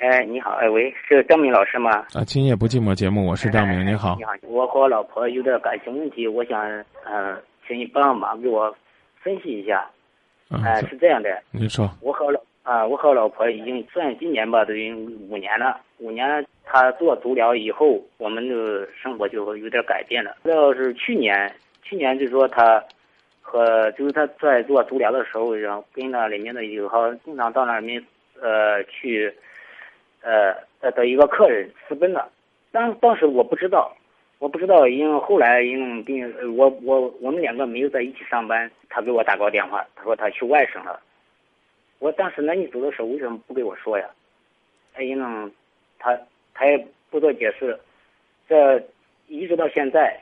哎，你好，哎喂，是张明老师吗？啊，今夜不寂寞节目，我是张明，你好。你好，我和我老婆有点感情问题，我想，嗯，请你帮忙给我分析一下。哎，是这样的。你说。我和老啊，我和老婆已经算今年吧，都已经五年了。五年，她做足疗以后，我们的生活就有点改变了。要是去年，去年就说她和就是她在做足疗的时候，然后跟那里面的有好经常到那里面呃去。呃呃的一个客人私奔了，当当时我不知道，我不知道，因为后来因为并我我我们两个没有在一起上班，他给我打过电话，他说他去外省了。我当时那你走的时候为什么不给我说呀？他因为他他也不做解释，这一直到现在，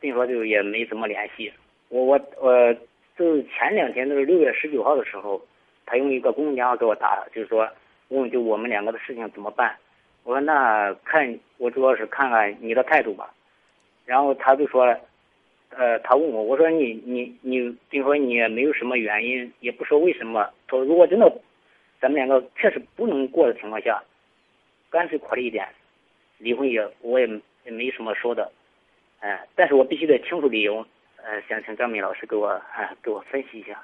等于说就也没怎么联系。我我我就前两天就是六月十九号的时候，他用一个公用电话给我打，就是说。问就我们两个的事情怎么办？我说那看我主要是看看你的态度吧。然后他就说，呃，他问我，我说你你你，比如说你也没有什么原因，也不说为什么。他说如果真的咱们两个确实不能过的情况下，干脆苦了一点，离婚也我也也没什么说的。哎，但是我必须得清楚理由。呃，想请张明老师给我哎给我分析一下。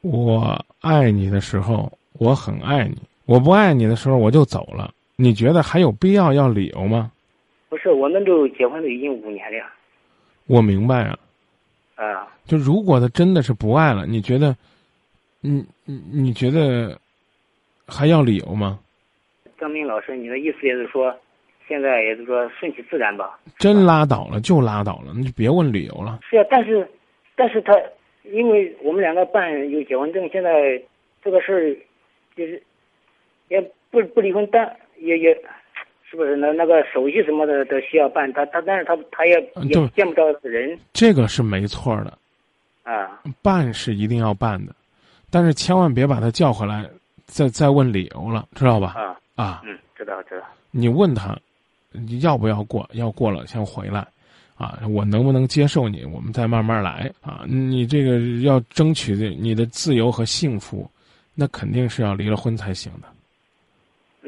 我爱你的时候，我很爱你。我不爱你的时候，我就走了。你觉得还有必要要理由吗？不是，我们都结婚都已经五年了。我明白啊。啊。就如果他真的是不爱了，你觉得，你你你觉得还要理由吗？张明老师，你的意思也是说，现在也是说顺其自然吧？真拉倒了就拉倒了，你就别问理由了。是啊，但是，但是他因为我们两个办有结婚证，现在这个事儿就是。也不不离婚，但也也，是不是那那个手续什么的都需要办？他他但是他他也也见不着人。这个是没错的，啊，办是一定要办的，但是千万别把他叫回来，再再问理由了，知道吧？啊啊，嗯，知道知道。你问他，要不要过？要过了先回来，啊，我能不能接受你？我们再慢慢来啊。你这个要争取的你的自由和幸福，那肯定是要离了婚才行的。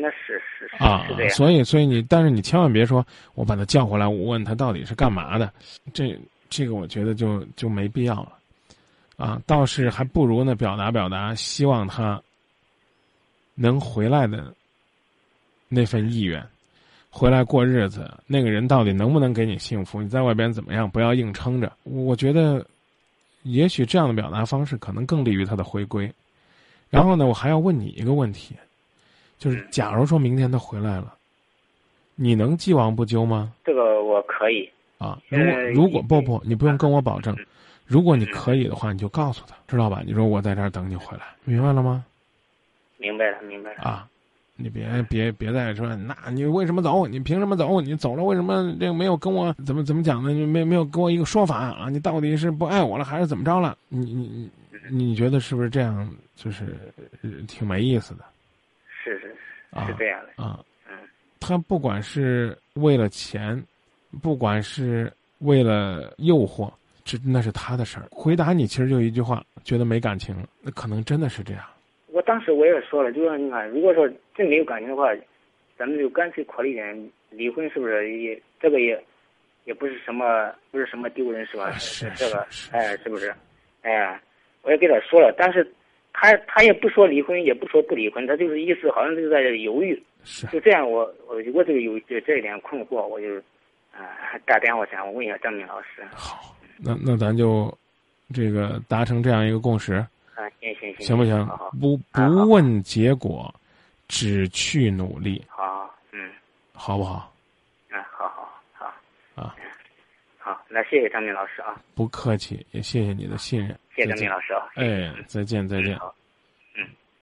那是是啊，是这样。所以，所以你，但是你千万别说，我把他叫回来，我问他到底是干嘛的，这这个我觉得就就没必要了，啊，倒是还不如呢，表达表达，希望他能回来的那份意愿，回来过日子。那个人到底能不能给你幸福？你在外边怎么样？不要硬撑着。我觉得，也许这样的表达方式可能更利于他的回归。然后呢，我还要问你一个问题。就是，假如说明天他回来了，你能既往不咎吗？这个我可以啊。如果如果不不，你不用跟我保证。如果你可以的话，你就告诉他，知道吧？你说我在这儿等你回来，明白了吗？明白了，明白了。啊，你别别别再说，那你为什么走？你凭什么走？你走了为什么这个没有跟我怎么怎么讲呢？你没没有给我一个说法啊？你到底是不爱我了还是怎么着了？你你你你觉得是不是这样？就是挺没意思的。是这样的啊，嗯，他不管是为了钱，不管是为了诱惑，这那是他的事儿。回答你其实就一句话，觉得没感情了，那可能真的是这样。我当时我也说了，就说你看，如果说真没有感情的话，咱们就干脆考虑点离婚，是不是也这个也也不是什么不是什么丢人是吧？是这个是哎，是不是？哎，我也给他说了，但是。他他也不说离婚，也不说不离婚，他就是意思好像就在犹豫。是，就这样，我我我这个有这这一点困惑，我就啊打电话想问一下张明老师。好，那那咱就这个达成这样一个共识。啊，行行行，行不行？不不问结果，只去努力。好，嗯，好不好？啊，好好好啊，好，那谢谢张明老师啊。不客气，也谢谢你的信任。谢谢张明老师啊！哎，再见，再见。